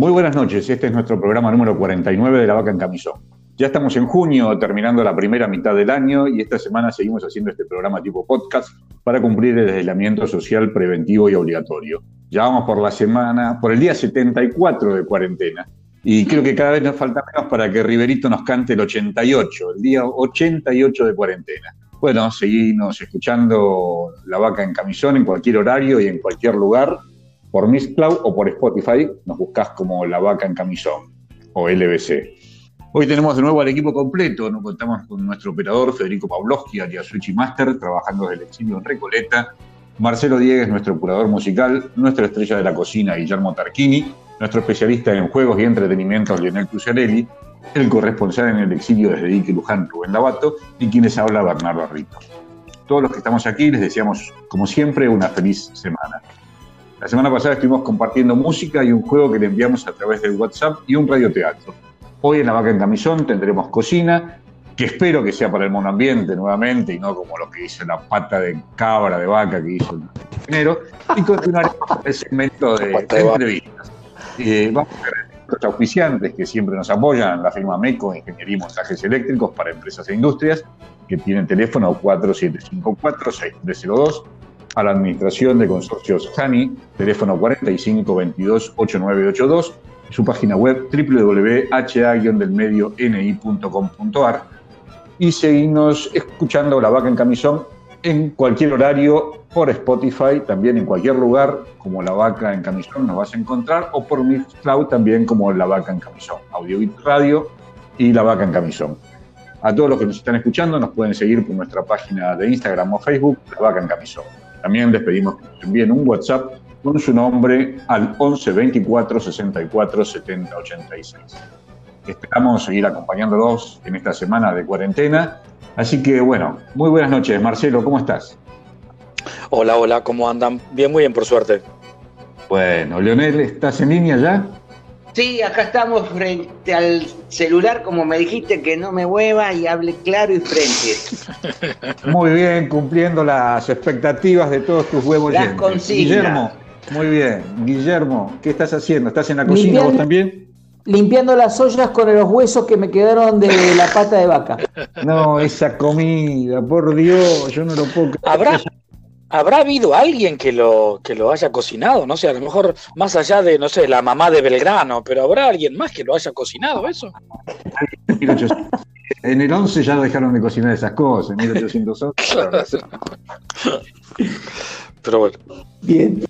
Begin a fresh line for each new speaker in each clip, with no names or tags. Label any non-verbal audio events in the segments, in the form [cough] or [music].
Muy buenas noches, este es nuestro programa número 49 de La Vaca en Camisón. Ya estamos en junio, terminando la primera mitad del año, y esta semana seguimos haciendo este programa tipo podcast para cumplir el aislamiento social preventivo y obligatorio. Ya vamos por la semana, por el día 74 de cuarentena, y creo que cada vez nos falta menos para que Riverito nos cante el 88, el día 88 de cuarentena. Bueno, seguimos escuchando La Vaca en Camisón en cualquier horario y en cualquier lugar, por Mixcloud o por Spotify, nos buscas como La Vaca en Camisón o LBC. Hoy tenemos de nuevo al equipo completo, nos contamos con nuestro operador Federico Pavlovsky, alias Switchy Master, trabajando desde el exilio en Recoleta, Marcelo Diegues, nuestro curador musical, nuestra estrella de la cocina, Guillermo Tarquini, nuestro especialista en juegos y entretenimiento, Lionel Cruciarelli, el corresponsal en el exilio desde Ique Luján, Rubén Lavato, y quienes habla Bernardo Rito. Todos los que estamos aquí les deseamos, como siempre, una feliz semana. La semana pasada estuvimos compartiendo música y un juego que le enviamos a través del WhatsApp y un radioteatro. Hoy en La Vaca en Camisón tendremos cocina, que espero que sea para el monoambiente nuevamente y no como lo que hizo la pata de cabra de vaca que hizo el ingeniero. Y continuaremos con el segmento de, entrevistas. Eh, vamos a ver los auspiciantes que siempre nos apoyan, la firma MECO, Ingeniería y Montajes Eléctricos para Empresas e Industrias, que tienen teléfono 4754-6302, a la Administración de Consorcios HANI, teléfono 4522-8982, su página web www.ha-delmedio-ni.com.ar y seguimos escuchando La Vaca en Camisón en cualquier horario por Spotify, también en cualquier lugar como La Vaca en Camisón nos vas a encontrar o por Mixcloud también como La Vaca en Camisón, Audio Radio y La Vaca en Camisón. A todos los que nos están escuchando nos pueden seguir por nuestra página de Instagram o Facebook, La Vaca en Camisón. También les pedimos que nos envíen un WhatsApp con su nombre al 11 24 64 70 86. Esperamos seguir acompañándolos en esta semana de cuarentena. Así que bueno, muy buenas noches, Marcelo, ¿cómo estás?
Hola, hola, ¿cómo andan? Bien, muy bien, por suerte.
Bueno, Leonel, ¿estás en línea ya?
Sí, acá estamos frente al celular, como me dijiste, que no me mueva y hable claro y frente. [laughs]
Muy bien, cumpliendo las expectativas de todos tus huevos.
Las
Guillermo, muy bien. Guillermo, ¿qué estás haciendo? ¿Estás en la cocina vos también?
Limpiando las ollas con los huesos que me quedaron de la pata de vaca.
No, esa comida, por Dios, yo no lo puedo
¿Habrá, ¿Habrá habido alguien que lo, que lo haya cocinado? No sé, a lo mejor más allá de, no sé, la mamá de Belgrano, pero ¿habrá alguien más que lo haya cocinado eso? [laughs]
En el 11 ya dejaron de cocinar esas cosas, en 1811. [laughs]
Pero bueno. Bien.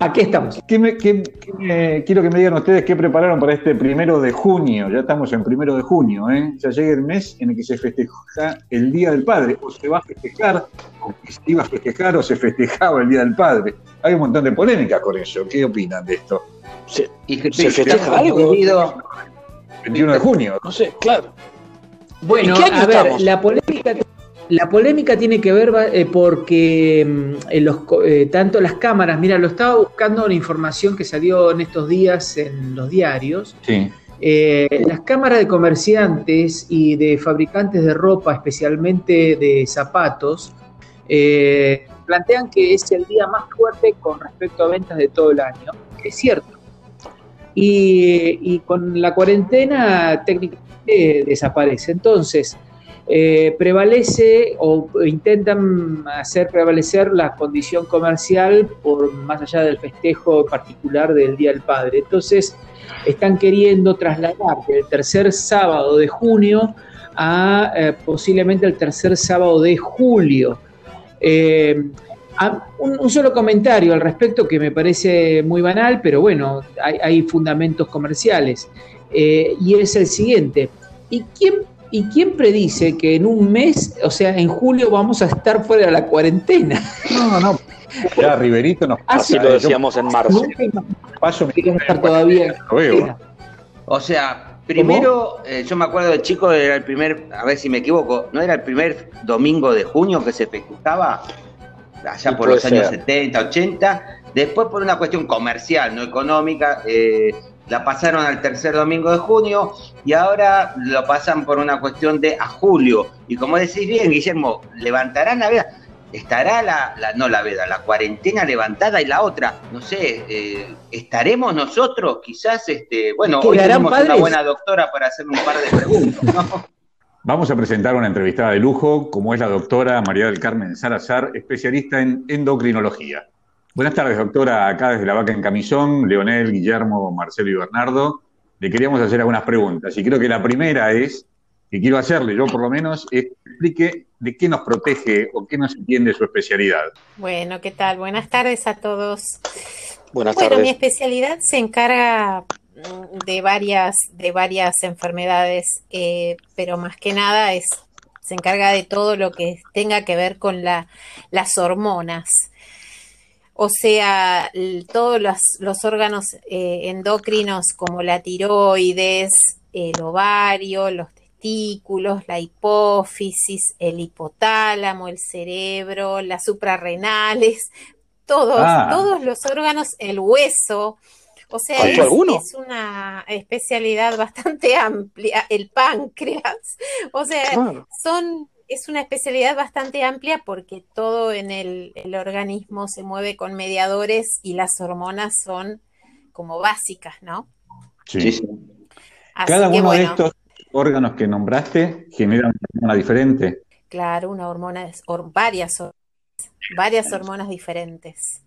Aquí estamos.
quiero que me digan ustedes qué prepararon para este primero de junio. Ya estamos en primero de junio, ¿eh? Ya llega el mes en el que se festeja el Día del Padre. O se va a festejar, o se iba a festejar, o se festejaba el Día del Padre. Hay un montón de polémicas con eso. ¿Qué opinan de esto?
¿Se, festeja algo?
21 de junio.
No sé, claro.
Bueno, a ver, la polémica la polémica tiene que ver eh, porque mm, eh, tanto las cámaras, mira, lo estaba buscando la información que salió en estos días en los diarios. Eh, las cámaras de comerciantes y de fabricantes de ropa, especialmente de zapatos, plantean que es el día más fuerte con respecto a ventas de todo el año, es cierto. y con la cuarentena técnicamente desaparece. Entonces, eh, prevalece o intentan hacer prevalecer la condición comercial por más allá del festejo particular del Día del Padre. Entonces, están queriendo trasladar del tercer sábado de junio a eh, posiblemente el tercer sábado de julio. Eh, un, solo comentario al respecto que me parece muy banal, pero bueno, hay fundamentos comerciales. y es el siguiente. ¿Y quién ¿Y quién predice que en un mes, o sea, en julio, vamos a estar fuera de la cuarentena?
No, no. Ya, Riverito nos
Así lo decíamos en marzo.
Paso estar todavía. O sea, primero, eh, yo me acuerdo de chico, era el primer, a ver si me equivoco, ¿no era el primer domingo de junio que se festejaba? Allá por los años 70, 80. Después, por una cuestión comercial, no económica, eh, la pasaron al tercer domingo de junio y ahora lo pasan por una cuestión de a julio. Y como decís bien, Guillermo, levantarán la vida. ¿estará la, no la veda, la cuarentena levantada y la otra? No sé, eh, ¿estaremos nosotros? Quizás, este, bueno, hoy tenemos una buena doctora para hacer un par de preguntas, ¿no? [laughs]
Vamos a presentar una entrevistada de lujo, como es la doctora María del Carmen Salazar, especialista en endocrinología. Buenas tardes, doctora, acá desde la vaca en camisón, Leonel, Guillermo, Marcelo y Bernardo. Le queríamos hacer algunas preguntas y creo que la primera es, que quiero hacerle yo por lo menos, es que explique de qué nos protege o qué nos entiende su especialidad.
Bueno, ¿qué tal? Buenas tardes a todos.
Buenas tardes. Bueno,
mi especialidad se encarga de varias, de varias enfermedades, eh, pero más que nada es, se encarga de todo lo que tenga que ver con la, las hormonas. O sea, todos los, órganos eh, endocrinos como la tiroides, el ovario, los testículos, la hipófisis, el hipotálamo, el cerebro, las suprarrenales, [laughs] todos, ah. todos los órganos, el hueso, o sea, es, una especialidad bastante [laughs] amplia, el páncreas. O sea, son es una especialidad bastante amplia porque todo en el, organismo se mueve con mediadores y las hormonas son como básicas, ¿no?
Sí. Cada uno de estos órganos que nombraste genera una hormona diferente.
Claro, una hormona, varias, varias hormonas diferentes.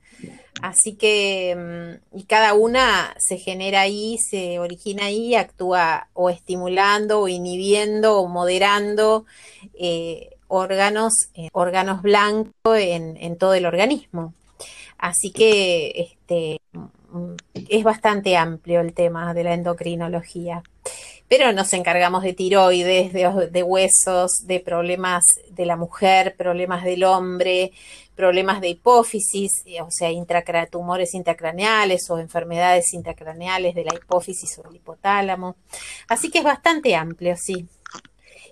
Así que, mm, y cada una se genera ahí, se origina ahí, actúa o estimulando o inhibiendo o moderando eh, órganos, eh, órganos blancos en, en, todo el organismo. Así que este, mm, es bastante amplio el tema de la endocrinología pero nos encargamos de tiroides, de, de, huesos, de problemas de la mujer, problemas del hombre, problemas de hipófisis, eh, o sea, tumores intracraneales o enfermedades intracraneales de la hipófisis o el hipotálamo. Así que es bastante amplio, sí.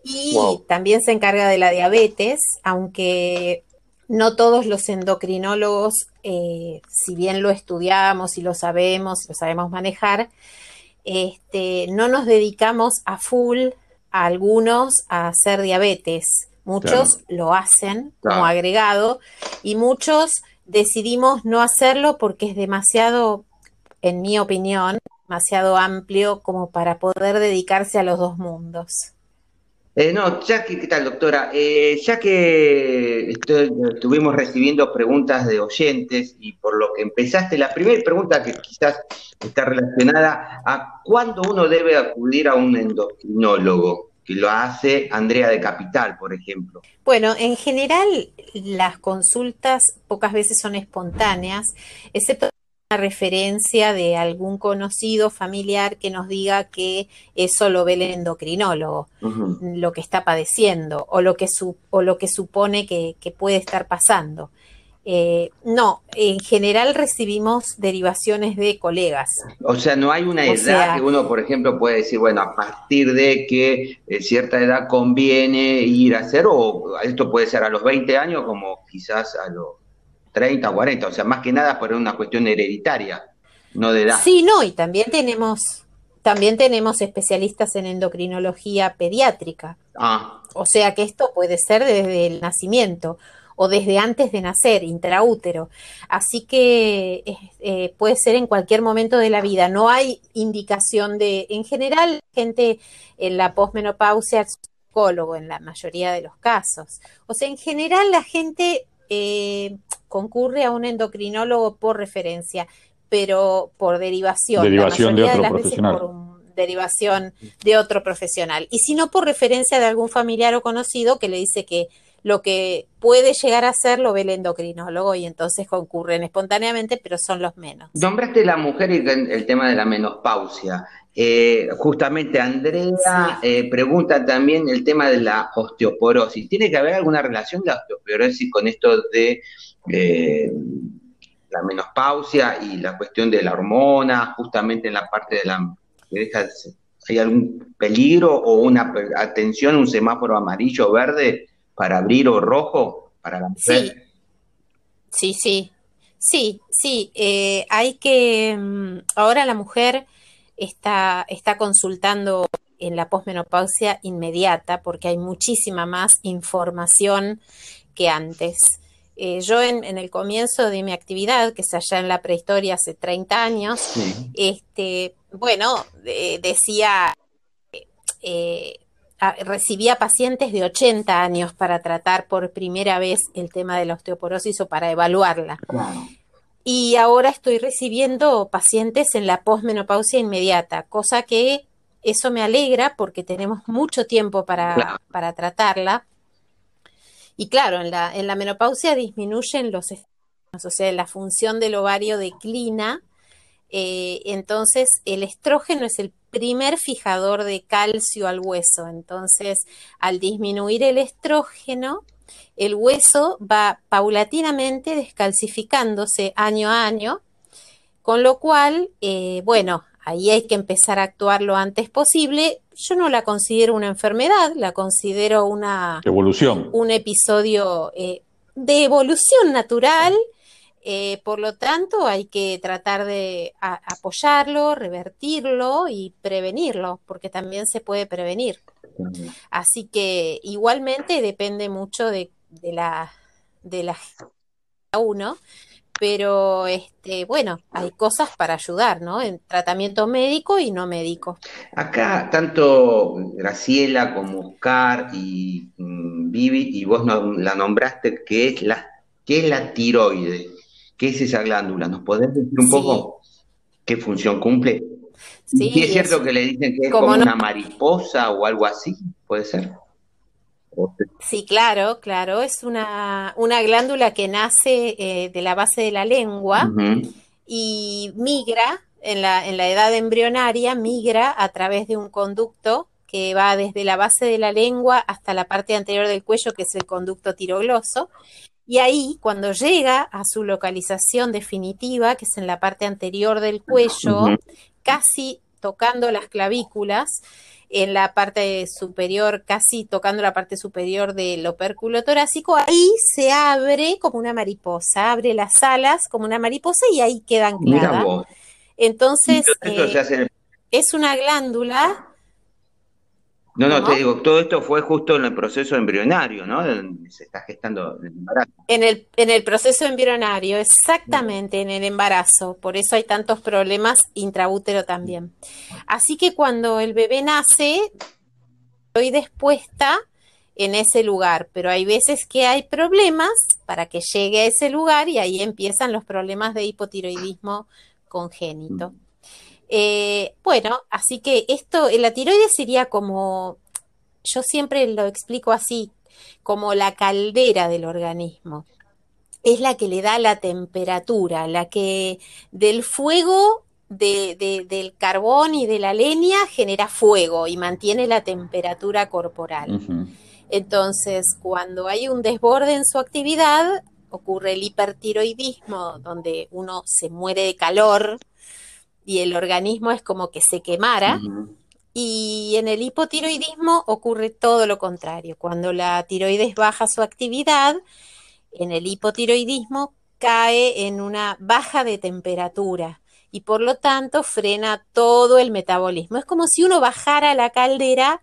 Y también se encarga de la diabetes, aunque no todos los endocrinólogos, eh, si bien lo estudiamos y lo sabemos, lo sabemos manejar, este, no nos dedicamos a full a algunos a hacer diabetes. Muchos lo hacen como agregado y muchos decidimos no hacerlo porque es demasiado, en mi opinión, demasiado amplio como para poder dedicarse a los dos mundos.
Eh, no, ya que, ¿qué tal, doctora? Eh, ya que estuvimos recibiendo preguntas de oyentes y por lo que empezaste, la primera pregunta que quizás está relacionada a cuándo uno debe acudir a un endocrinólogo que lo hace Andrea de Capital, por ejemplo.
Bueno, en general las consultas pocas veces son espontáneas, excepto referencia de algún conocido familiar que nos diga que eso lo ve el endocrinólogo, lo que está padeciendo o lo que, o lo que supone que puede estar pasando. Eh, no, en general recibimos derivaciones de colegas.
O sea, no hay una edad que uno, por ejemplo, puede decir, bueno, a partir de que eh, cierta edad conviene ir a hacer, o esto puede ser a los 20 años como quizás a los 30 o 40, o sea, más que nada por una cuestión hereditaria, no de edad.
Sí, no, y también tenemos, también tenemos especialistas en endocrinología pediátrica. Ah. O sea que esto puede ser desde el nacimiento o desde antes de nacer, intraútero. Así que eh, puede ser en cualquier momento de la vida. No hay indicación de, en general, gente en la posmenopausia es psicólogo en la mayoría de los casos. O sea, en general la gente eh, concurre a un endocrinólogo por referencia, pero por derivación.
Derivación de otro profesional.
por derivación de otro profesional. Y si no, por referencia de algún familiar o conocido que le dice que lo que puede llegar a ser lo ve el endocrinólogo y entonces concurren espontáneamente, pero son los menos.
Nombraste la mujer y el tema de la menopausia. Eh, justamente Andrea eh, pregunta también el tema de la osteoporosis. ¿Tiene que haber alguna relación de la osteoporosis con esto de eh, la menopausia y la cuestión de la hormona, justamente en la parte de la... ¿Hay algún peligro o una atención, un semáforo amarillo o verde para abrir o rojo para la mujer.
Sí, sí, sí, sí, eh, hay que, mm, ahora la mujer está, está consultando en la posmenopausia inmediata porque hay muchísima más información que antes. eh, yo en, el comienzo de mi actividad, que es allá en la prehistoria hace 30 años, este, bueno, decía, eh, recibía pacientes de 80 años para tratar por primera vez el tema de la osteoporosis o para evaluarla. Y ahora estoy recibiendo pacientes en la posmenopausia inmediata, cosa que eso me alegra porque tenemos mucho tiempo para, para tratarla. Y claro, en la, en la menopausia disminuyen los o sea, la función del ovario declina. Eh, entonces, el estrógeno es el primer fijador de calcio al hueso. Entonces, al disminuir el estrógeno, el hueso va paulatinamente descalcificándose año a año, con lo cual, eh, bueno, ahí hay que empezar a actuar lo antes posible. Yo no la considero una enfermedad, la considero una
evolución.
Un episodio eh, de evolución natural. Eh, por lo tanto, hay que tratar de apoyarlo, revertirlo y prevenirlo, porque también se puede prevenir. Así que igualmente depende mucho de, de la de la uno, pero este, bueno, hay cosas para ayudar, ¿no? En tratamiento médico y no médico.
Acá, tanto Graciela como Oscar y mm, Vivi, y vos la nombraste, que es la, que es la tiroide, ¿qué es esa glándula? ¿Nos podés decir un poco qué función cumple? Sí, es cierto que le dicen que es como una mariposa o algo así, puede ser.
Sí, claro, claro. Es una, una glándula que nace eh, de la base de la lengua y migra en la, en la edad embrionaria, migra a través de un conducto que va desde la base de la lengua hasta la parte anterior del cuello, que es el conducto tirogloso. Y ahí, cuando llega a su localización definitiva, que es en la parte anterior del cuello, casi tocando las clavículas, en la parte superior, casi tocando la parte superior del opérculo torácico, ahí se abre como una mariposa, abre las alas como una mariposa y ahí queda anclada. Entonces, eh, es una glándula
no, no, te digo, todo esto fue justo en el proceso embrionario, ¿no? Se está gestando el embarazo.
En el, en el proceso embrionario, exactamente, en el embarazo. Por eso hay tantos problemas intraútero también. Así que cuando el bebé nace, estoy dispuesta en ese lugar, pero hay veces que hay problemas para que llegue a ese lugar y ahí empiezan los problemas de hipotiroidismo congénito. Eh, bueno, así que esto, la tiroides sería como, yo siempre lo explico así, como la caldera del organismo. Es la que le da la temperatura, la que del fuego del carbón y de la leña genera fuego y mantiene la temperatura corporal. Entonces, cuando hay un desborde en su actividad, ocurre el hipertiroidismo, donde uno se muere de calor, y el organismo es como que se quemara. Y en el hipotiroidismo ocurre todo lo contrario. Cuando la tiroides baja su actividad, en el hipotiroidismo cae en una baja de temperatura y por lo tanto frena todo el metabolismo. Es como si uno bajara la caldera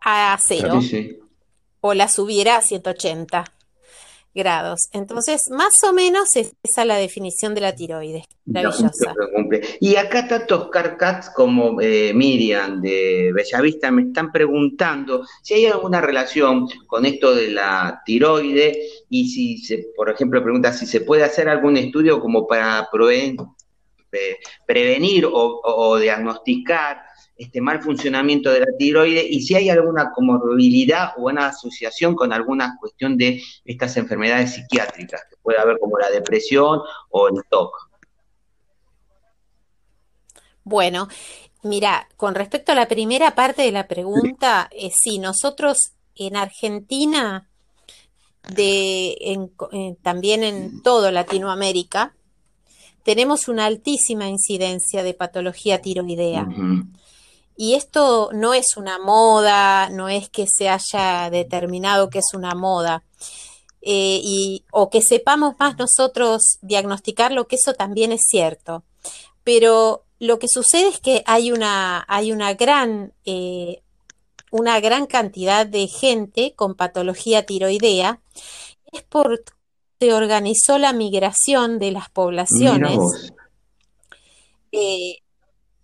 a cero o la subiera a 180 grados. Entonces, más o menos es esa la definición de la tiroides. Maravillosa.
Y acá tantos carcats como eh, Miriam de Bellavista me están preguntando si hay alguna relación con esto de la tiroide y si, se, por ejemplo, pregunta si se puede hacer algún estudio como para prevenir o diagnosticar este mal funcionamiento de la tiroides y si hay alguna comorbilidad o una asociación con alguna cuestión de estas enfermedades psiquiátricas que puede haber como la depresión o el TOC.
Bueno, mira, con respecto a la primera parte de la pregunta, eh, sí, nosotros en Argentina, de, también en todo Latinoamérica, tenemos una altísima incidencia de patología tiroidea. Y esto no es una moda, no es que se haya determinado que es una moda. Eh, y, o que sepamos más nosotros diagnosticarlo, que eso también es cierto. Pero lo que sucede es que hay una, hay una gran, eh, una gran cantidad de gente con patología tiroidea. Es por se organizó la migración de las poblaciones eh,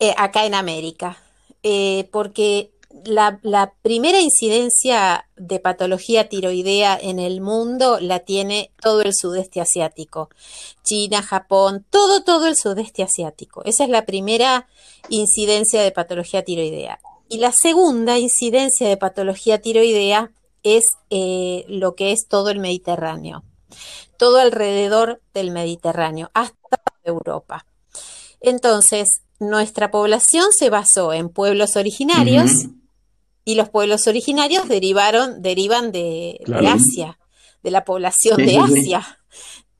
eh, acá en América, eh, porque la, primera incidencia de patología tiroidea en el mundo la tiene todo el sudeste asiático. China, Japón, todo, todo el sudeste asiático. Esa es la primera incidencia de patología tiroidea. Y la segunda incidencia de patología tiroidea es eh, lo que es todo el Mediterráneo, todo alrededor del Mediterráneo, hasta Europa. Entonces, nuestra población se basó en pueblos originarios, y los pueblos originarios derivaron, derivan de, Asia, de la población de Asia.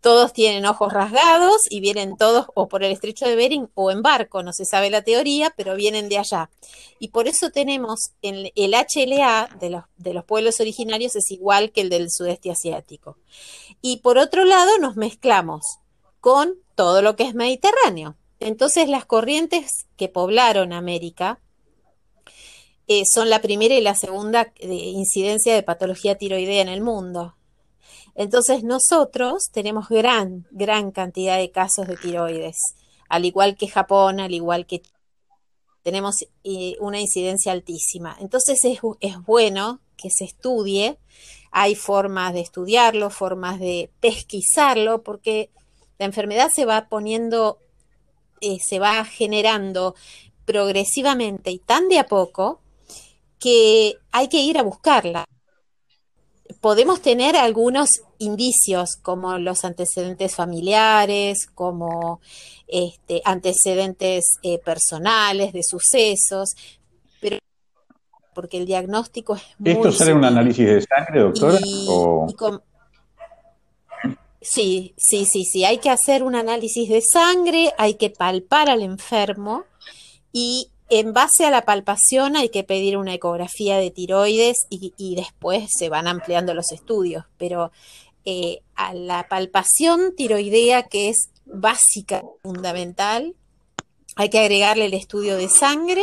Todos tienen ojos rasgados y vienen todos o por el estrecho de Bering o en barco, no se sabe la teoría, pero vienen de allá. Y por eso tenemos el, el HLA de los, de los pueblos originarios es igual que el del sudeste asiático. Y por otro lado nos mezclamos con todo lo que es mediterráneo. Entonces las corrientes que poblaron América eh, son la primera y la segunda eh, incidencia de patología tiroidea en el mundo. Entonces nosotros tenemos gran, gran cantidad de casos de tiroides, al igual que Japón, al igual que tenemos eh, una incidencia altísima. Entonces es, bueno que se estudie, hay formas de estudiarlo, formas de pesquisarlo, porque la enfermedad se va poniendo, se va generando progresivamente y tan de a poco que hay que ir a buscarla. Podemos tener algunos indicios como los antecedentes familiares, como este, antecedentes eh, personales de sucesos, pero porque el diagnóstico es muy...
¿Esto sale un análisis de sangre, doctora?
Sí, sí, sí, sí. Hay que hacer un análisis de sangre, hay que palpar al enfermo y en base a la palpación hay que pedir una ecografía de tiroides y, después se van ampliando los estudios, pero eh, a la palpación tiroidea, que es básica, fundamental, hay que agregarle el estudio de sangre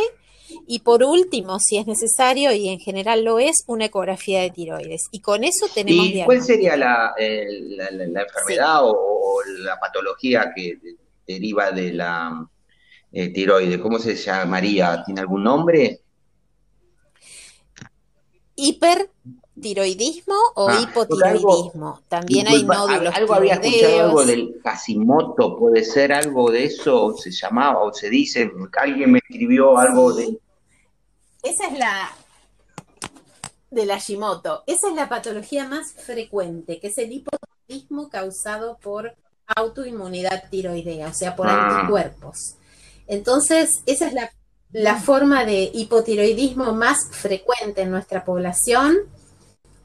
y por último, si es necesario, y en general lo es, una ecografía de tiroides. Y con eso tenemos...
¿Y cuál sería la, enfermedad o, la patología que deriva de la eh, tiroides? ¿Cómo se llamaría? ¿Tiene algún nombre?
Hipertiroidismo o ah, hipotiroidismo. También hay nódulos.
Algo había escuchado algo del Hashimoto, puede ser algo de eso, se llamaba o se dice, alguien me escribió algo de.
Esa es la del Hashimoto. Esa es la patología más frecuente, que es el hipotiroidismo causado por autoinmunidad tiroidea, o sea, por ah. anticuerpos. Entonces, esa es la, forma de hipotiroidismo más frecuente en nuestra población.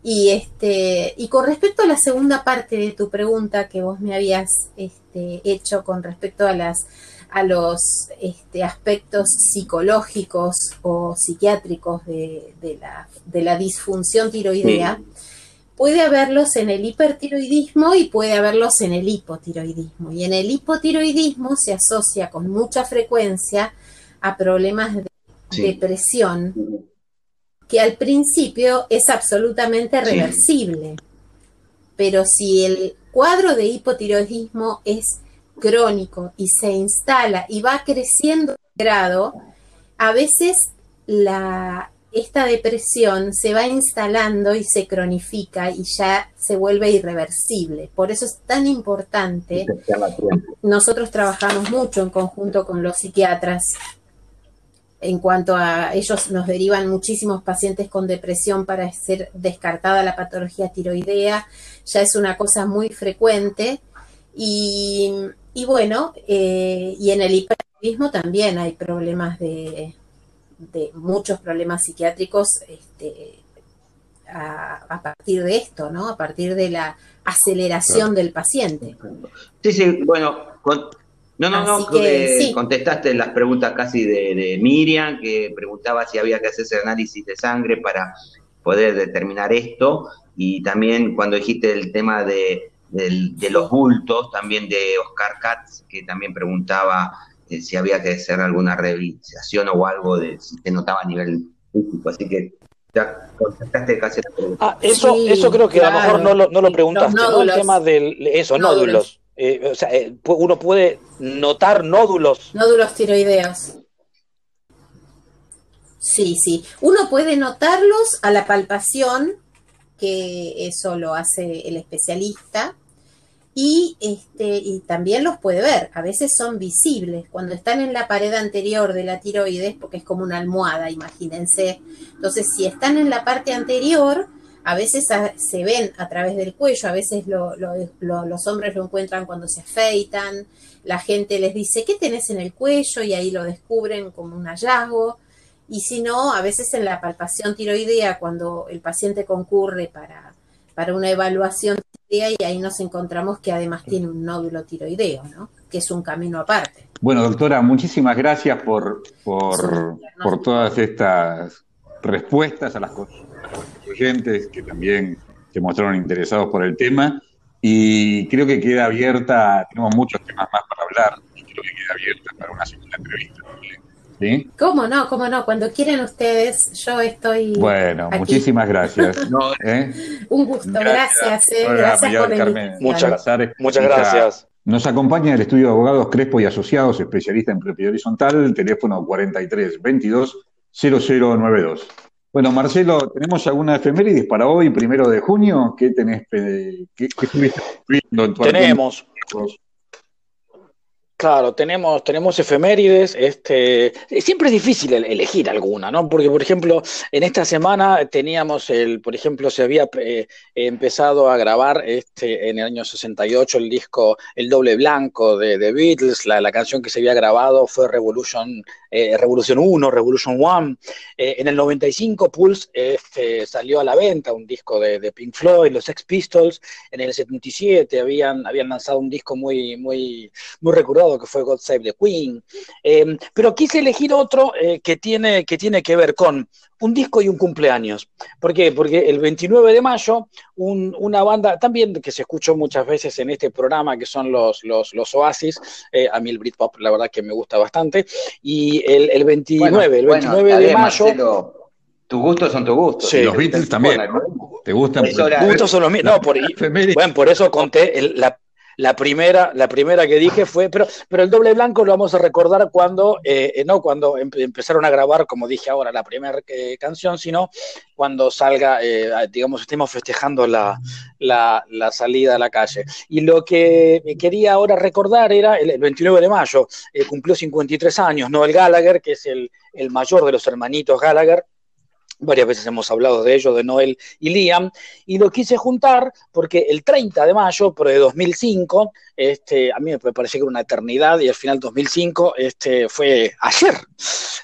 Y, este, y con respecto a la segunda parte de tu pregunta que vos me habías este, hecho con respecto a, las, a los este, aspectos psicológicos o psiquiátricos de, la, de la, disfunción tiroidea, puede haberlos en el hipertiroidismo y puede haberlos en el hipotiroidismo. Y en el hipotiroidismo se asocia con mucha frecuencia a problemas de depresión, que al principio es absolutamente reversible. Pero si el cuadro de hipotiroidismo es crónico y se instala y va creciendo de grado, a veces la, esta depresión se va instalando y se cronifica y ya se vuelve irreversible. Por eso es tan importante. Nosotros trabajamos mucho en conjunto con los psiquiatras. En cuanto a ellos nos derivan muchísimos pacientes con depresión para ser descartada la patología tiroidea, ya es una cosa muy frecuente. Y, bueno, eh, y en el hipertiroidismo también hay problemas de, de muchos problemas psiquiátricos este, a, partir de esto, ¿no? A partir de la aceleración del paciente.
Sí, sí, bueno, no, no, no, contestaste las preguntas casi de, Miriam, que preguntaba si había que hacerse análisis de sangre para poder determinar esto, y también cuando dijiste el tema de, de los bultos, también de Oscar Katz, que también preguntaba eh, si había que hacer alguna rehabilitación o algo de si se notaba a nivel físico. Así que Ya contestaste casi
Ah, eso, eso creo que a lo mejor no lo, no lo preguntaste, ¿no? El tema de eso, nódulos. Eh, o sea, eh, uno puede notar nódulos.
Nódulos tiroideos. Sí, sí. Uno puede notarlos a la palpación, que eso lo hace el especialista, y, este, y también los puede ver. A veces son visibles. Cuando están en la pared anterior de la tiroides, porque es como una almohada, imagínense. Entonces, si están en la parte anterior, a veces se ven a través del cuello, a veces los hombres lo encuentran cuando se afeitan, la gente les dice, ¿qué tenés en el cuello? Y ahí lo descubren como un hallazgo. Y si no, a veces en la palpación tiroidea, cuando el paciente concurre para, para una evaluación y ahí nos encontramos que además tiene un nódulo tiroideo, ¿no? que es un camino aparte.
Bueno, doctora, muchísimas gracias por, por, por todas estas respuestas a las oyentes que también se mostraron interesados por el tema. Y creo que queda abierta, tenemos muchos temas más para hablar, y creo que queda abierta para una segunda entrevista.
¿Sí? ¿Cómo no? ¿Cómo no? Cuando quieran ustedes, yo estoy.
Bueno, muchísimas gracias. [laughs]
¿eh? Un gusto, gracias. Eh, gracias, por
Carmen, muchas, muchas gracias.
Nos acompaña el estudio de abogados Crespo y Asociados, especialista en propiedad horizontal, teléfono 43 22 0092. Bueno, Marcelo, ¿tenemos alguna efemérides para hoy, primero de junio? ¿Qué tenés? ¿Qué, qué estuviste
viendo en tu Tenemos. Claro, tenemos, tenemos efemérides, este, siempre es difícil elegir alguna, ¿no? Porque, por ejemplo, en esta semana teníamos el, por ejemplo, se había eh, empezado a grabar este, en el año 68 el disco El Doble Blanco de The Beatles, la, canción que se había grabado fue Revolution, eh, Revolution 1, Revolution 1. Eh, en el 95 Pulse este, salió a la venta un disco de, Pink Floyd, los Sex Pistols. En el 77 habían, habían lanzado un disco muy, muy, muy recordado que fue God Save the Queen. Eh, pero quise elegir otro eh, que, tiene, que tiene que ver con un disco y un cumpleaños. ¿Por qué? Porque el 29 de mayo, una banda también que se escuchó muchas veces en este programa, que son los, los, los Oasis, eh, a mí el Britpop la verdad que me gusta bastante, y el, 29, el 29 de mayo...
tus gustos son tus gustos.
Sí, los Beatles también. ¿Te gustan? Tus
gustos son los míos. No, por, [laughs] bueno, por eso conté la, la primera, la primera que dije fue, pero, pero el doble blanco lo vamos a recordar cuando, eh, eh, no cuando empezaron a grabar, como dije ahora, la primera eh, canción, sino cuando salga, digamos, estemos festejando la, la, salida a la calle. Y lo que quería ahora recordar era el, 29 de mayo, cumplió 53 años, Noel Gallagher, que es el, el mayor de los hermanitos Gallagher, varias veces hemos hablado de ello, de Noel y Liam, y lo quise juntar porque el 30 de mayo, pero de 2005, este, a mí me parecía que era una eternidad y al final 2005 este, fue ayer.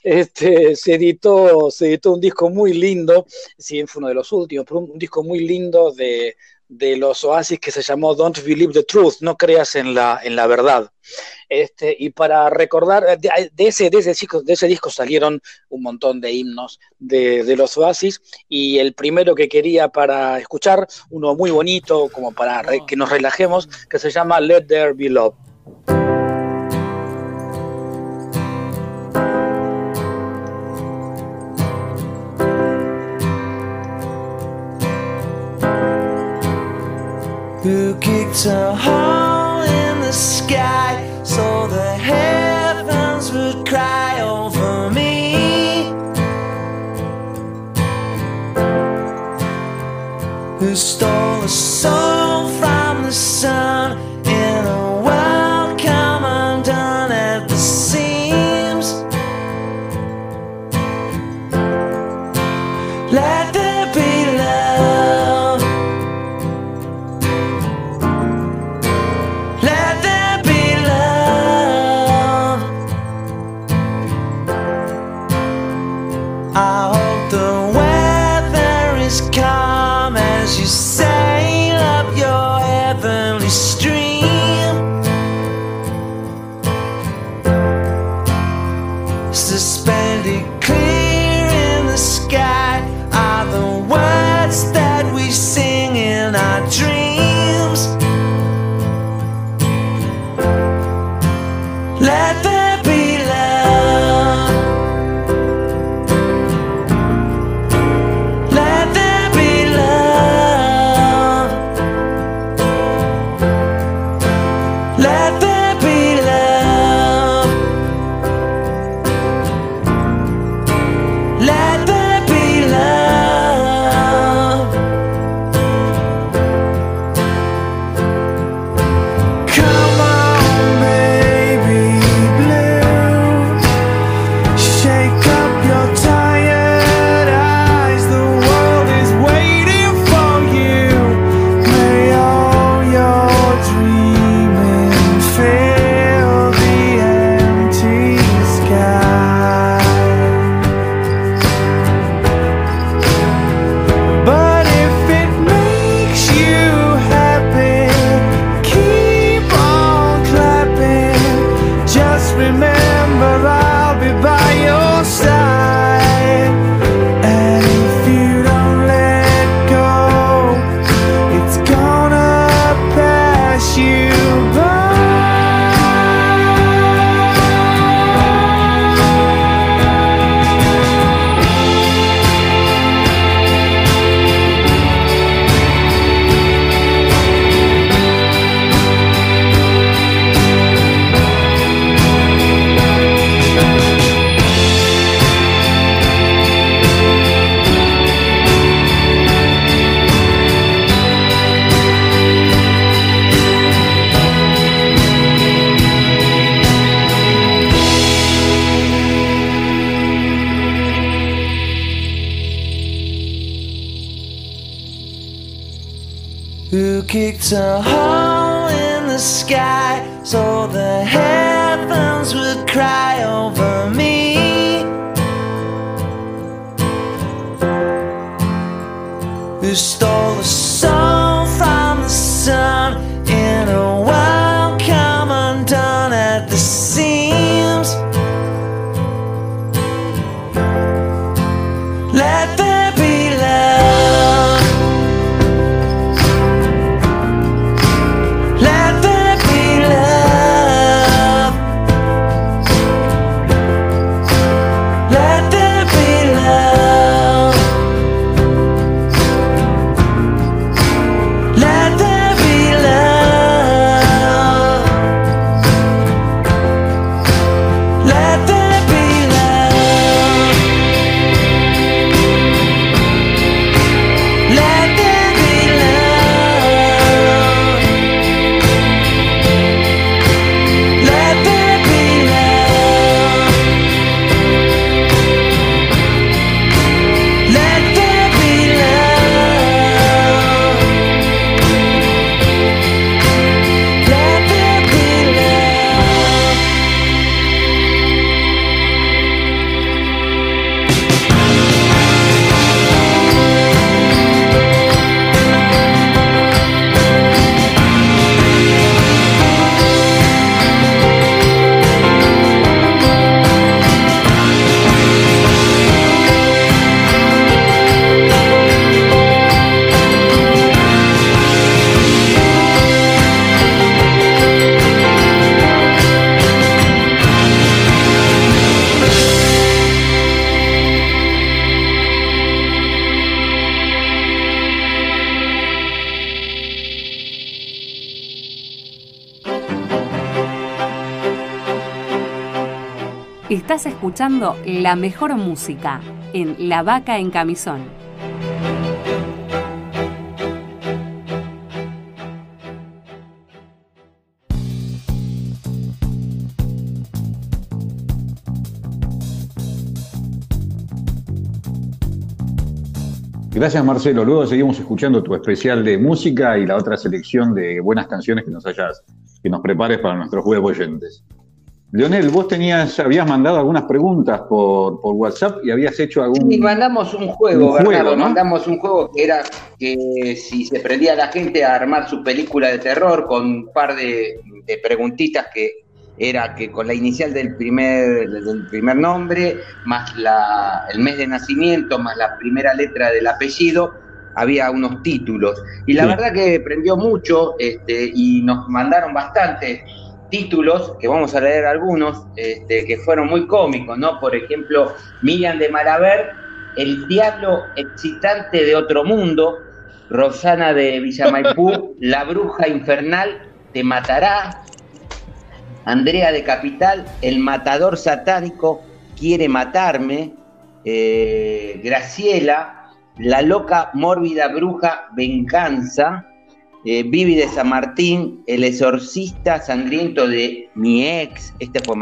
Este, se, editó, se editó un disco muy lindo, si fue uno de los últimos, pero un disco muy lindo de, de los Oasis que se llamó Don't Believe the Truth, no creas en la, en la verdad. Este, y para recordar, de, ese, de, ese disco, de ese disco salieron un montón de himnos de, de, los Oasis y el primero que quería para escuchar, uno muy bonito, como para que nos relajemos, que se llama Let There Be Love. Who kicked a hole in the sky so the heavens would cry over me. Who stole a soul from the sun
la mejor música en La Vaca en Camisón.
Gracias Marcelo. Luego seguimos escuchando tu especial de música y la otra selección de buenas canciones que nos hayas, que nos prepares para nuestros web oyentes. Leonel, vos tenías, habías mandado algunas preguntas por, por WhatsApp y habías hecho algún.
Sí, mandamos un juego,
Un juego, ¿no?
mandamos un juego que era que si se prendía la gente a armar su película de terror con un par de, de preguntitas que era que con la inicial del primer, del primer nombre, más la, el mes de nacimiento, más la primera letra del apellido, había unos títulos. Y la
Sí.
verdad que prendió mucho este, y nos mandaron bastantes títulos, que vamos a leer algunos, este, que fueron muy cómicos, ¿no? Por ejemplo, Miriam de Malaver, El diablo excitante de otro mundo, Rosana de Villamaipú, [laughs] La bruja infernal te matará, Andrea de Capital, El matador satánico quiere matarme, eh, Graciela, La loca mórbida bruja venganza, eh, Vivi de San Martín, El exorcista sangriento de mi ex, este fue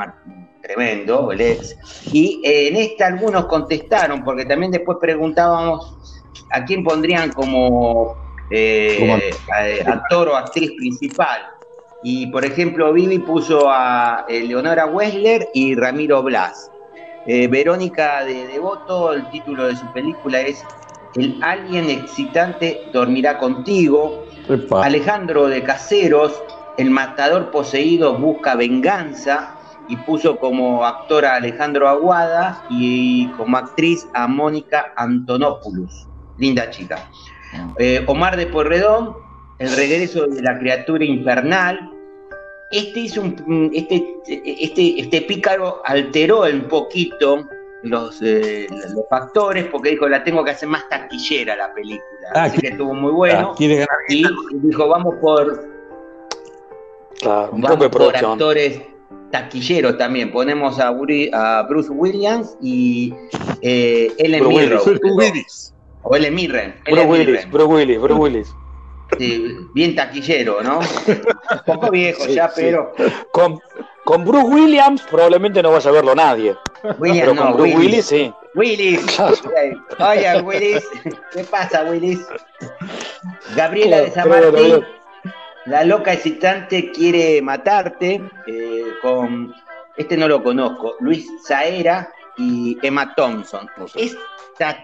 tremendo, el ex, y eh, en esta algunos contestaron, porque también después preguntábamos a quién pondrían como eh, actor o actriz principal. Y por ejemplo, Vivi puso a Leonora Wessler y Ramiro Blas. Verónica de Devoto, el título de su película es El alien excitante dormirá contigo.
Epa.
Alejandro de Caseros, El matador poseído busca venganza y puso como actora a Alejandro Aguada y como actriz a Mónica Antonopoulos. Linda chica. Eh, Omar de Porredón, El regreso de la criatura infernal. Este hizo un, este, este, este pícaro alteró un poquito los, eh, los factores porque dijo la tengo que hacer más taquillera la película.
Ah,
Así que estuvo muy bueno.
Ah, quiere ganar
Y dijo, vamos por,
Claro, un
vamos
poco de
por actores taquilleros también. Ponemos a, Bruce Williams y eh, Ellen
Bruce
Mirren.
Willis.
Bruce Willis.
O Ellen Mirren.
Bruce
Ellen
Willis,
Mirren.
Bruce Willis, Bruce Willis.
Sí, bien taquillero, ¿no? [laughs] Un poco viejo
Sí,
ya,
sí.
pero
Con, con Bruce Williams probablemente no vaya a verlo nadie. Pero con
no,
Bruce
Willis.
Willis sí.
Willis. Oye, Willis. ¿Qué pasa, Willis? Gabriela de San Martín, la loca excitante quiere matarte, eh, con, este no lo conozco, Luis Saera y Emma Thompson. Esta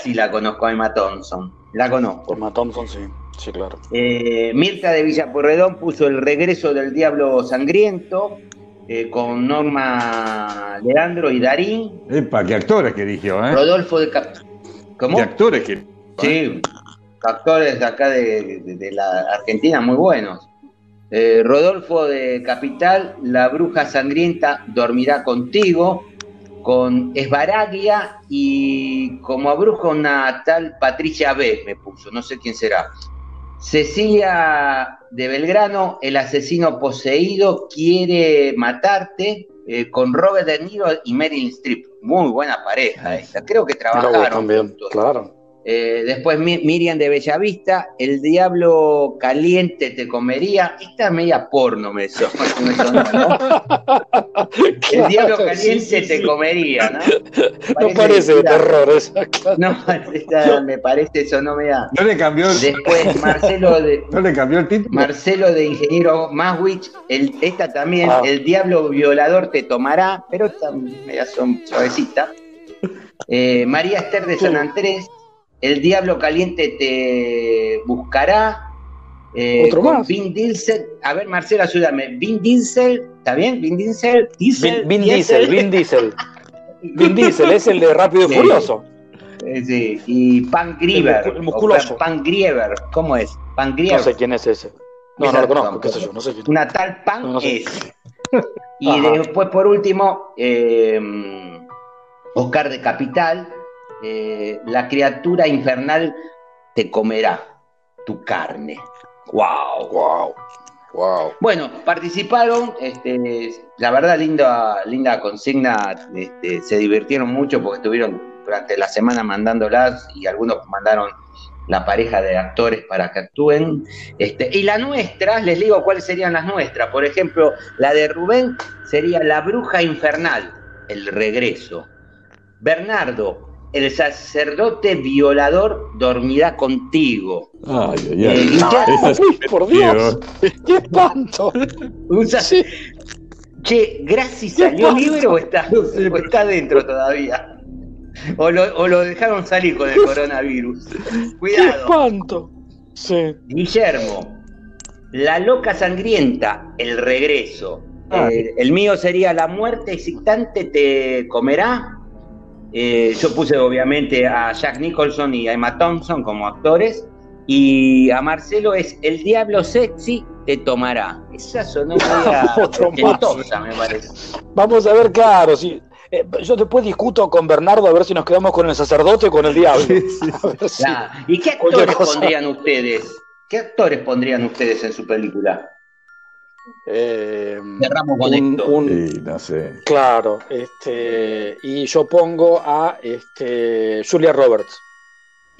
sí la conozco, Emma Thompson, la conozco.
Emma Thompson, sí. Sí, claro.
Eh, Mirta de Villapurredón puso El regreso del diablo sangriento. Eh, con Norma Leandro y Darín.
Epa, qué actores que eligió, ¿eh?
Rodolfo de
¿Cómo? Qué actores que.
Sí, actores de acá de, la Argentina muy buenos. Eh, Rodolfo de Capital, La Bruja Sangrienta dormirá contigo, con Esbaraglia y como bruja una tal Patricia B me puso, no sé quién será. Cecilia de Belgrano, el asesino poseído, quiere matarte eh, con Robert De Niro y Meryl Streep. Muy buena pareja esta. Creo que trabajaron.
Juntos. Claro.
Eh, después Miriam de Bellavista, El Diablo Caliente te comería. Esta media porno me, sonó, [laughs] [laughs] El Diablo Caliente te comería, ¿no? [laughs]
no parece de terror esa.
No, me parece eso, no me da.
No le cambió
Después Marcelo de.
No le cambió el título.
Marcelo de Ingeniero Maswich, esta también, ah. El Diablo Violador te tomará, pero esta media son suavecita. Eh, María Esther de San Andrés, el Diablo Caliente te buscará. Eh,
¿Otro más?
Vin Diesel. A ver, Marcela, ayúdame. Vin Diesel, ¿está bien? Vin Diesel.
Diesel Vin, Diesel, Vin Diesel. [laughs] Vin Diesel es el de Rápido y Furioso.
Sí, y Pan Griever.
El, musculoso.
Pan Griever, ¿cómo es? Pan
Griever. No sé quién es ese. No, no lo conozco, qué sé yo, no sé quién.
Una tal Pan es. [laughs] Y después, por último, eh, Oscar de Capital, eh, la criatura infernal te comerá tu carne.
Wow, wow, wow.
Bueno, participaron, este, la verdad linda, linda consigna, este, se divirtieron mucho porque estuvieron durante la semana mandándolas y algunos mandaron la pareja de actores para que actúen. Este, y la nuestra, les digo cuáles serían las nuestras. Por ejemplo, la de Rubén sería La Bruja Infernal, el regreso. Bernardo, el sacerdote violador dormirá contigo.
Ay, ay, ay.
Eh, por Dios, [laughs] qué espanto.
Che, ¿Graci salió libre o está, o está dentro todavía? O lo, o lo, dejaron salir con el coronavirus. Cuidado.
¡Qué espanto! Sí.
Guillermo, la loca sangrienta, el regreso. Ah. Eh, el mío sería la muerte excitante te comerá. Eh, yo puse obviamente a Jack Nicholson y a Emma Thompson como actores. Y a Marcelo es El Diablo Sexy te tomará. Esa sonó [laughs]
me parece. Vamos a ver, claro, si, eh, yo después discuto con Bernardo a ver si nos quedamos con el sacerdote o con el diablo. [laughs]
¿Y qué actores pondrían ustedes? ¿Qué actores pondrían ustedes en su película?
Eh,
Cerramos con
esto. no sé.
Claro, este, y yo pongo a este, Julia Roberts.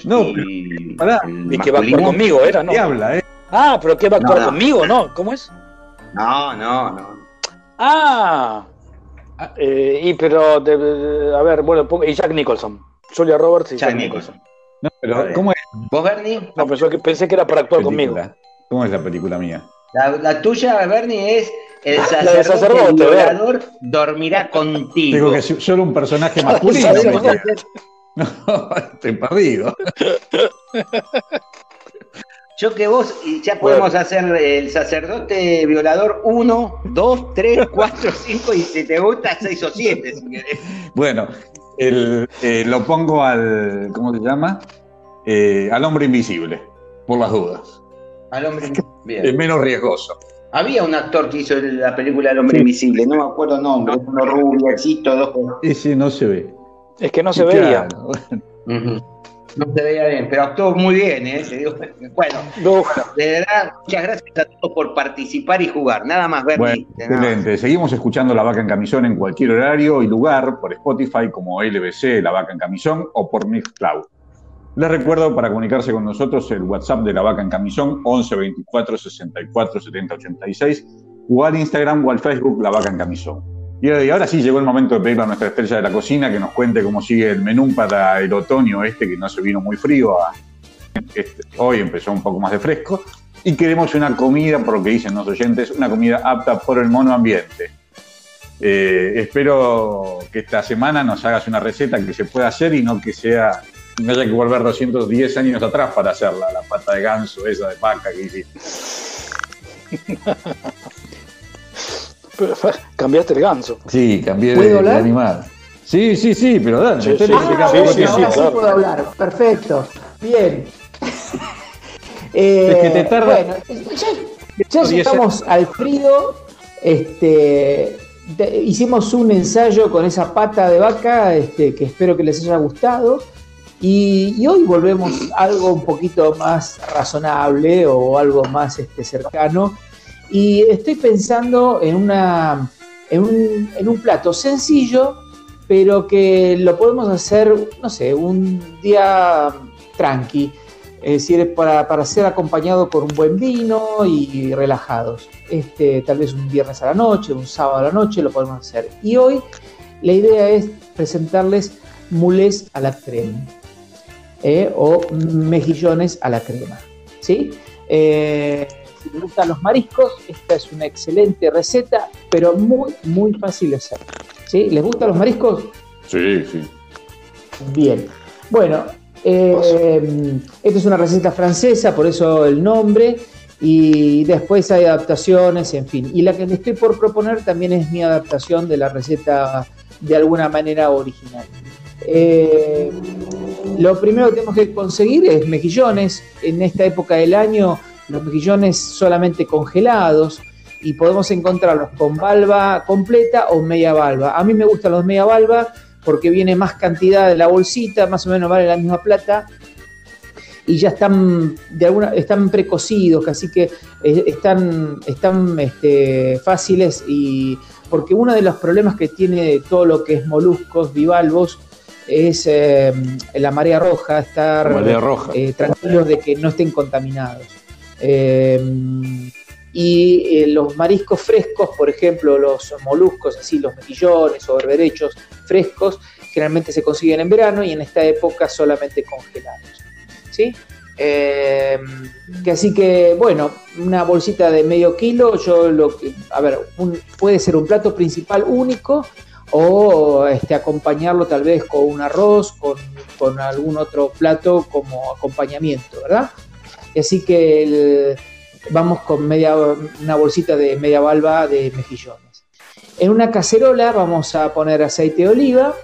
No,
y, que va a actuar conmigo, ¿era? No.
habla, ¿eh?
Ah, pero que va a actuar conmigo, ¿no? ¿Cómo es?
No, no, no.
Ah, eh, y pero, a ver, bueno, y Jack Nicholson. Julia Roberts y Jack, Nicholson.
No, pero, ¿cómo es?
¿Vos, Bernie?
No, pero yo pensé que era para actuar conmigo.
¿Cómo es la película mía?
La, tuya, Bernie, es el sacerdote, sacerdote violador dormirá contigo.
Digo que solo un personaje masculino. [laughs] no, estoy perdido. [laughs]
Yo que vos, ya podemos hacer el sacerdote violador 1, 2, 3, 4, 5 y si te gusta 6 o 7 si querés.
Bueno, el, eh, lo pongo al, ¿cómo se llama? Eh, al hombre invisible, por las dudas.
Al hombre
Bien. Es menos riesgoso.
Había un actor que hizo la película El hombre invisible, no me acuerdo el nombre, uno rubio, dos.
Ese no se ve.
Es que no se veía. [laughs]
No se veía bien, pero actuó muy bien, ¿eh? Bueno, de verdad, muchas gracias a todos por participar y jugar. Nada más, ver.
Bueno, excelente. Seguimos escuchando La Vaca en Camisón en cualquier horario y lugar por Spotify como LBC, La Vaca en Camisón o por Mixcloud. Les recuerdo para comunicarse con nosotros el WhatsApp de la vaca en camisón 11 24 64 70 86 o al Instagram o al Facebook la vaca en camisón. Y ahora sí llegó el momento de pedir a nuestra estrella de la cocina que nos cuente cómo sigue el menú para el otoño este que no se vino muy frío este, hoy empezó un poco más de fresco, y queremos una comida, por lo que dicen los oyentes, una comida apta por el mono ambiente. Eh, espero que esta semana nos hagas una receta que se pueda hacer y no que sea no haya que volver 210 años atrás para hacerla, la pata de ganso, esa de vaca que hiciste. [laughs]
cambiaste el ganso.
Sí, cambié de, animal. Sí, sí, sí, pero dale. Sí, sí,
sí, sí, puedo hablar. Perfecto. Bien. [laughs] es que te eh, tarda. Bueno, ya, ya estamos al frío. Este, hicimos un ensayo con esa pata de vaca este, que espero que les haya gustado. Y, hoy volvemos a algo un poquito más razonable o algo más este, cercano. Y estoy pensando en, una, en, un, en un plato sencillo, pero que lo podemos hacer, no sé, un día tranqui. Es decir, para, para, ser acompañado por un buen vino y relajados. Este, tal vez un viernes a la noche, un sábado a la noche lo podemos hacer. Y hoy la idea es presentarles mulés a la crema. ¿Eh? o mejillones a la crema. ¿sí? Eh, si les gustan los mariscos, esta es una excelente receta, pero muy, muy fácil de hacer. ¿sí? ¿Les gustan los mariscos?
Sí, sí.
Bien. Bueno, eh, esta es una receta francesa, por eso el nombre. Y después hay adaptaciones, en fin. Y la que les estoy por proponer también es mi adaptación de la receta de alguna manera original. Eh, lo primero que tenemos que conseguir es mejillones. En esta época del año, los mejillones solamente congelados y podemos encontrarlos con valva completa o media valva. A mí me gustan los media valva porque viene más cantidad de la bolsita, más o menos vale la misma plata y ya están de alguna están precocidos, así que eh, están, están este, fáciles y porque uno de los problemas que tiene todo lo que es moluscos, bivalvos, es eh, la marea roja, estar eh, tranquilos de que no estén contaminados. Eh, y los mariscos frescos, por ejemplo, los moluscos, así los mejillones o berberechos frescos, generalmente se consiguen en verano y en esta época solamente congelados. ¿sí? que así que, bueno, una bolsita de medio kilo, yo lo que, a ver, puede ser un plato principal único o este, acompañarlo tal vez con un arroz, con, algún otro plato como acompañamiento, ¿verdad? Así que vamos con media, una bolsita de media valva de mejillones. En una cacerola vamos a poner aceite de oliva,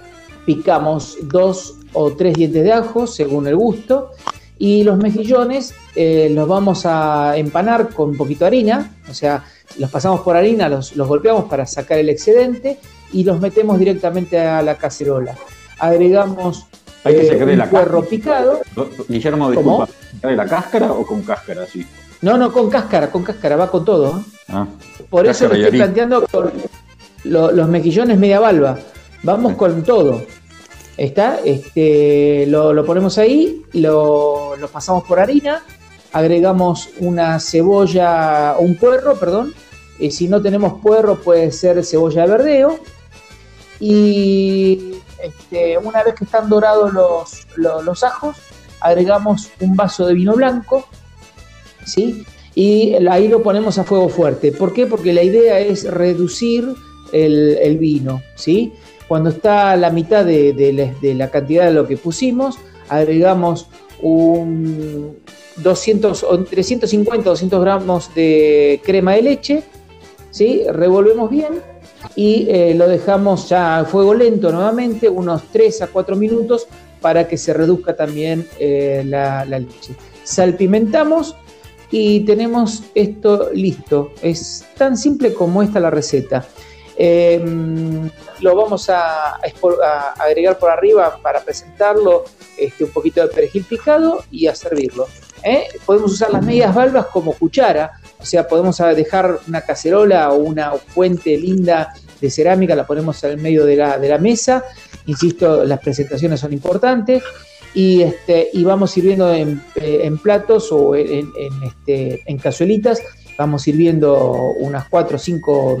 picamos dos o tres dientes de ajo según el gusto y los mejillones eh, los vamos a empanar con un poquito de harina, o sea, los pasamos por harina, los golpeamos para sacar el excedente y los metemos directamente a la cacerola. Agregamos
Hay que eh, un
puerro picado.
Guillermo, disculpa, ¿de la cáscara o con cáscara? Sí.
No, no, con cáscara, con cáscara, va con todo. ¿eh? Ah, Por eso lo estoy planteando con los mejillones media valva. Vamos con todo. ¿Está? Este, lo, ponemos ahí, lo, lo, pasamos por harina, agregamos una cebolla, un puerro, perdón. Y si no tenemos puerro, puede ser cebolla de verdeo y este, una vez que están dorados los, ajos, agregamos un vaso de vino blanco, ¿sí? Y ahí lo ponemos a fuego fuerte. ¿Por qué? Porque la idea es reducir el, vino, ¿sí? Cuando está la mitad de, la cantidad de lo que pusimos, agregamos un 200, 350 200 gramos de crema de leche, ¿sí? Revolvemos bien y eh, lo dejamos ya a fuego lento nuevamente, unos 3 a 4 minutos para que se reduzca también eh, la, leche. Salpimentamos y tenemos esto listo. Es tan simple como esta la receta. Em, lo vamos a, agregar por arriba para presentarlo, este, un poquito de perejil picado y a servirlo. ¿eh? Podemos usar las medias valvas como cuchara o sea, podemos dejar una cacerola o una fuente linda de cerámica, la ponemos el medio de la, mesa. Insisto, las presentaciones son importantes. Y, este, y vamos sirviendo en, platos o en, este, en cazuelitas. Vamos sirviendo unas 4 o 5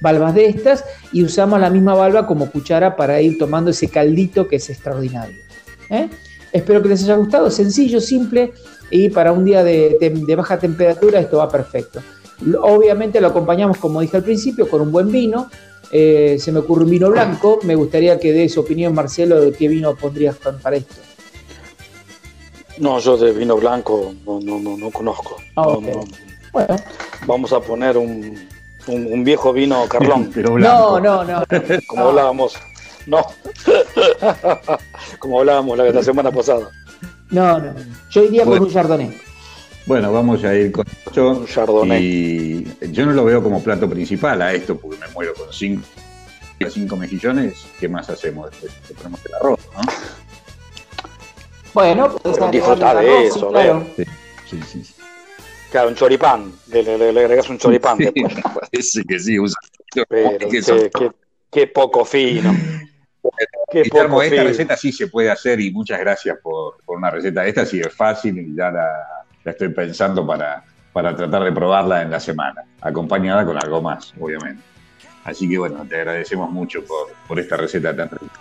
valvas de estas y usamos la misma valva como cuchara para ir tomando ese caldito que es extraordinario. ¿eh? Espero que les haya gustado, sencillo, simple y para un día de, baja temperatura esto va perfecto. Obviamente lo acompañamos, como dije al principio, con un buen vino. Eh, se me ocurre un vino blanco. Me gustaría que dé su opinión, Marcelo, de qué vino pondrías para esto.
No, yo de vino blanco no, no, no, conozco.
Ah, bueno.
Vamos a poner un, un, viejo vino Carlón. [laughs]
Pero No, no, no.
Como hablábamos. No. [laughs] Como hablábamos la, semana pasada.
No, no. Yo iría con un Chardonnay.
Bueno, vamos a ir con
un Chardonnay.
Y yo no lo veo como plato principal a esto, porque me muero con cinco, cinco mejillones. ¿Qué más hacemos después? Le ponemos el arroz, ¿no?
Bueno,
pues disfrutar de eso, claro. Sí, sí, sí. Claro, un choripán, le, le, le agregas un choripán sí, después.
Parece [laughs] que sí, usa.
Pero qué, qué, qué, poco fino.
Qué poco esta receta sí se puede hacer y muchas gracias por, por una receta. Esta sí es fácil y ya la, la, estoy pensando para, para tratar de probarla en la semana, acompañada con algo más, obviamente. Así que bueno, te agradecemos mucho por, por esta receta tan rica.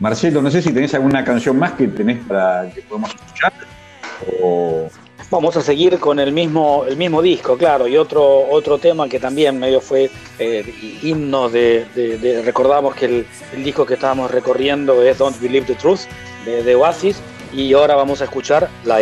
Marcelo, no sé si tenés alguna canción más que tenés para que podamos escuchar.
Vamos a seguir con el mismo, el mismo disco, claro, y otro, otro tema que también medio fue eh, himno de, recordamos que el, disco que estábamos recorriendo es Don't Believe the Truth de, Oasis y ahora vamos a escuchar La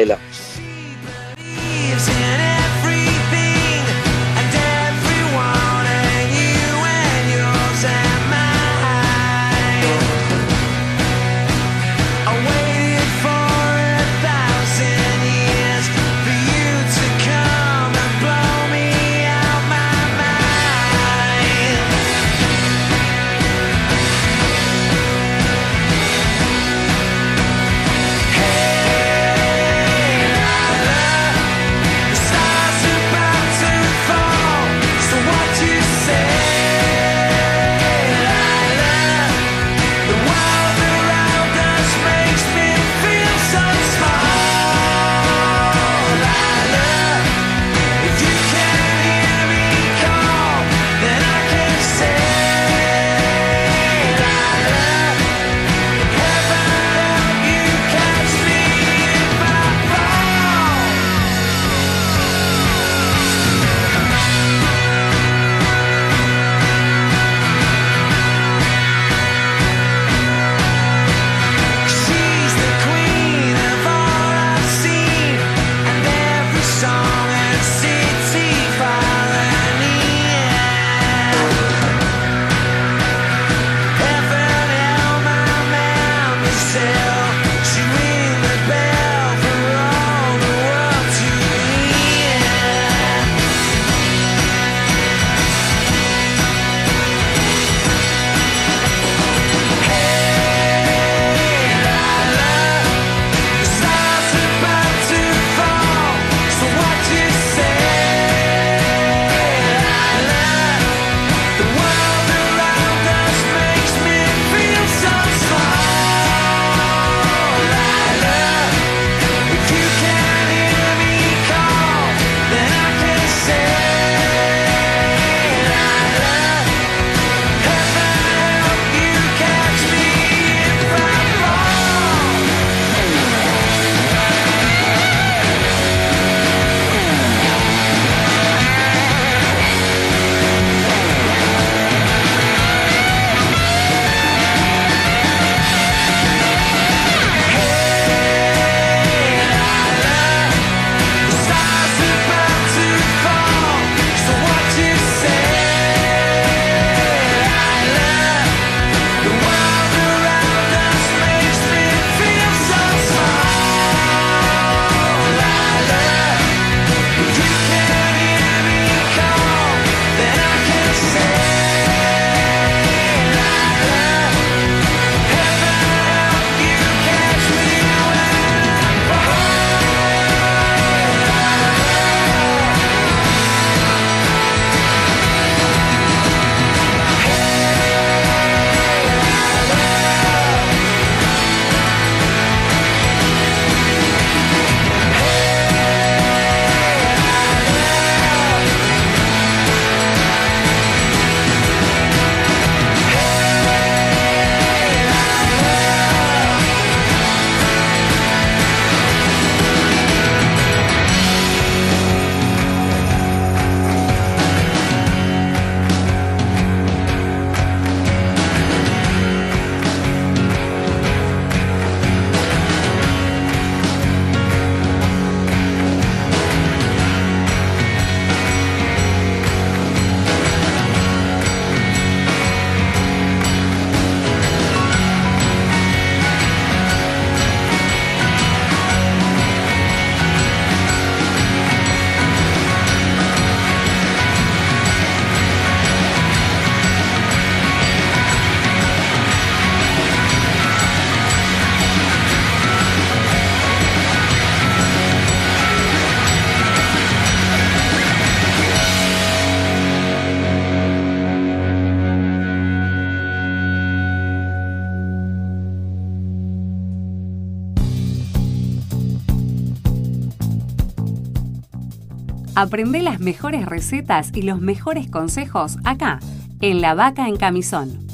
Aprende las mejores recetas y los mejores consejos acá, en La Vaca en Camisón.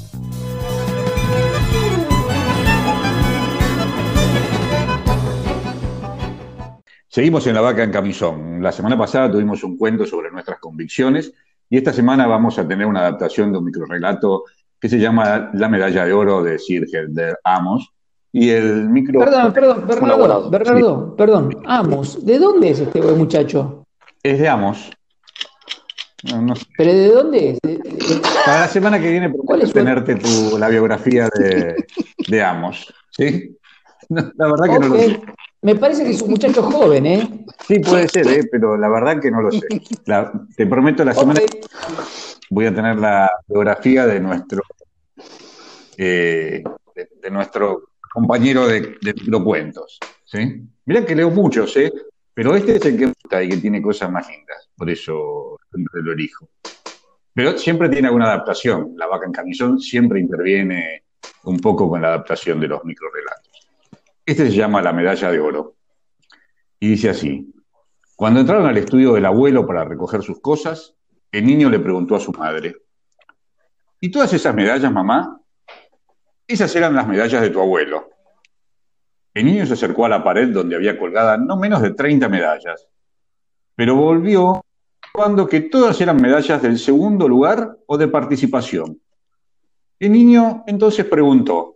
Seguimos en La Vaca en Camisón. La semana pasada tuvimos un cuento sobre nuestras convicciones y esta semana vamos a tener una adaptación de un microrelato que se llama La medalla de oro de Sir de Amos. Y el micro.
Perdón, perdón, Bernardo, Bernardo, perdón. Amos, ¿de dónde es este muchacho?
Es de Amos.
¿Pero de dónde es?
Para la semana que viene prometo tenerte tu, la biografía de, Amos. ¿sí? la verdad que no lo sé.
Me parece que es un muchacho joven, ¿eh?
Sí, puede ser, ¿eh? pero la verdad que no lo sé. te prometo la semana que voy a tener la biografía de nuestro eh, de, nuestro compañero de, de cuentos. ¿sí? Mirá que leo muchos, ¿eh? Pero este es el que gusta y que tiene cosas más lindas, por eso lo elijo. Pero siempre tiene alguna adaptación. La vaca en camisón siempre interviene un poco con la adaptación de los microrelatos. Este se llama La medalla de oro. Y dice así, cuando entraron al estudio del abuelo para recoger sus cosas, el niño le preguntó a su madre, ¿y todas esas medallas, mamá? Esas eran las medallas de tu abuelo. El niño se acercó a la pared donde había colgada no menos de 30 medallas, pero volvió cuando que todas eran medallas del segundo lugar o de participación. El niño entonces preguntó,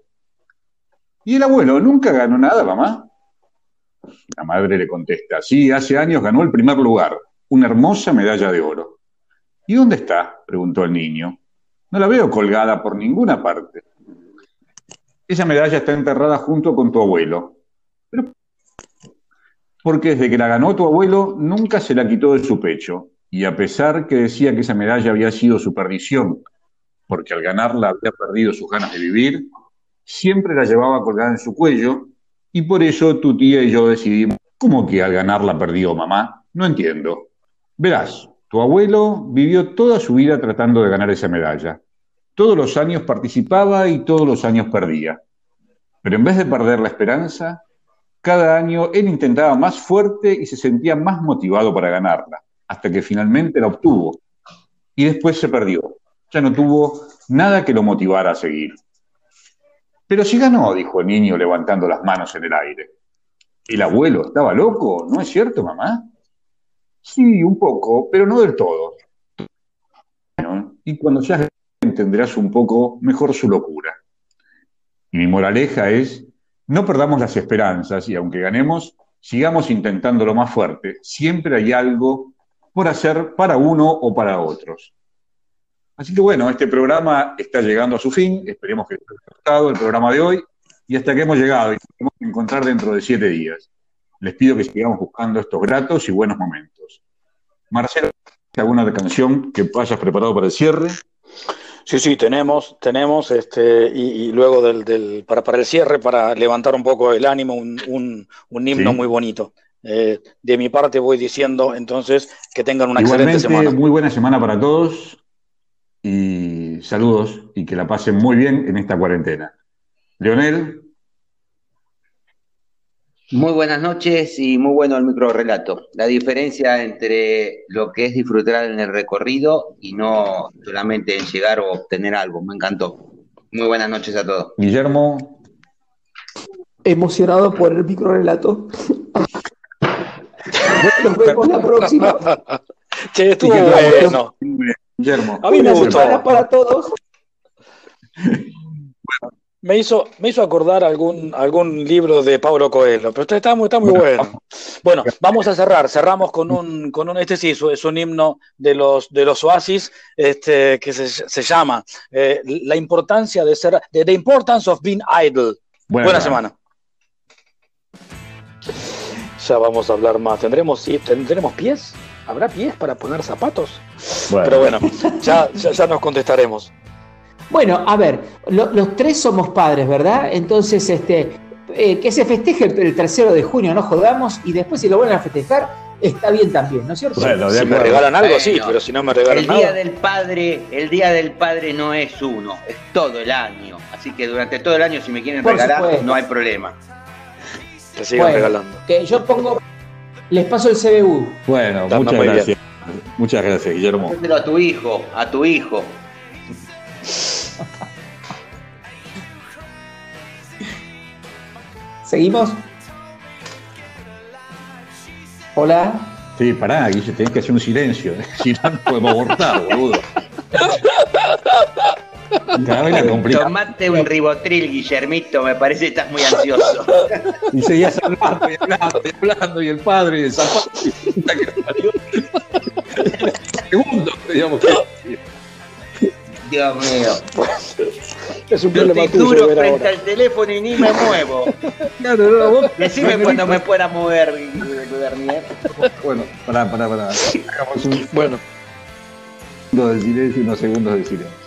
¿y el abuelo nunca ganó nada, mamá? La madre le contesta, sí, hace años ganó el primer lugar, una hermosa medalla de oro. ¿Y dónde está? preguntó el niño. No la veo colgada por ninguna parte. Esa medalla está enterrada junto con tu abuelo. porque desde que la ganó tu abuelo, nunca se la quitó de su pecho. Y a pesar que decía que esa medalla había sido su perdición, porque al ganarla había perdido sus ganas de vivir, siempre la llevaba colgada en su cuello, y por eso tu tía y yo decidimos, ¿cómo que al ganarla perdió mamá? No entiendo. Verás, tu abuelo vivió toda su vida tratando de ganar esa medalla. Todos los años participaba y todos los años perdía. Pero en vez de perder la esperanza, cada año él intentaba más fuerte y se sentía más motivado para ganarla, hasta que finalmente la obtuvo. Y después se perdió. Ya no tuvo nada que lo motivara a seguir. Pero si ganó, dijo el niño levantando las manos en el aire. ¿El abuelo estaba loco? ¿No es cierto, mamá? Sí, un poco, pero no del todo. Y cuando ya entenderás un poco mejor su locura. Y mi moraleja es, no perdamos las esperanzas y aunque ganemos, sigamos intentando lo más fuerte. Siempre hay algo por hacer para uno o para otros. Así que bueno, este programa está llegando a su fin. Esperemos que haya gustado el programa de hoy y hasta que hemos llegado y nos a encontrar dentro de siete días. Les pido que sigamos buscando estos gratos y buenos momentos. Marcelo, ¿alguna canción que hayas preparado para el cierre?
Sí, sí, tenemos, tenemos, este, y, luego del, para, para el cierre, para levantar un poco el ánimo, un, himno muy bonito. Eh, de mi parte voy diciendo entonces que tengan una excelente semana.
Muy buena semana para todos y saludos y que la pasen muy bien en esta cuarentena. Leonel.
Muy buenas noches y muy bueno el micro relato. La diferencia entre lo que es disfrutar en el recorrido y no solamente en llegar o obtener algo. Me encantó. Muy buenas noches a todos.
Guillermo.
Emocionado por el micro relato. [laughs] Nos vemos la próxima.
Che, estuvo bueno.
Guillermo.
A mí me gustó. Para todos. Bueno. [laughs] Me hizo, me hizo acordar algún, algún libro de Pablo Coelho, pero está muy, está muy bueno. Bueno, vamos a cerrar. Cerramos con un, con un este sí, es un himno de los, de los oasis este, que se, se llama eh, La importancia de ser, The Importance of Being Idle. Buena, semana. Ya vamos a hablar más. ¿Tendremos, ¿tendremos pies? ¿Habrá pies para poner zapatos? Pero bueno, ya, ya nos contestaremos.
Bueno, a ver, los tres somos padres, ¿verdad? Entonces, este, eh, que se festeje el, tercero de junio, no jodamos, y después si lo vuelven a festejar, está bien también, ¿no es cierto?
Bueno, si me regalan algo, sí, pero si no me regalan
nada. El día del padre, el día del padre no es uno, es todo el año. Así que durante todo el año, si me quieren regalar, no hay problema.
Te siguen regalando.
Que yo pongo Les paso el CBU.
Bueno, muchas gracias. Muchas gracias, Guillermo.
a tu hijo, a tu hijo.
¿Seguimos? Hola.
Sí, pará, Guille, tenés que hacer un silencio. [laughs] Si no, podemos abortar, boludo.
Tomate un ribotril, Guillermito, me parece que estás muy ansioso. [laughs]
Y seguías hablando y hablando y hablando, y el padre y [laughs] el zapato. Segundo, digamos que.
Dios mío. Es un Yo estoy duro frente al teléfono y ni me muevo. [laughs] No, no, no, vos, [laughs] Decime cuando me pueda mover, Bernier.
Bueno, pará, pará, pará. [laughs] Hagamos un. Bueno. Dos de silencio y unos segundos de silencio.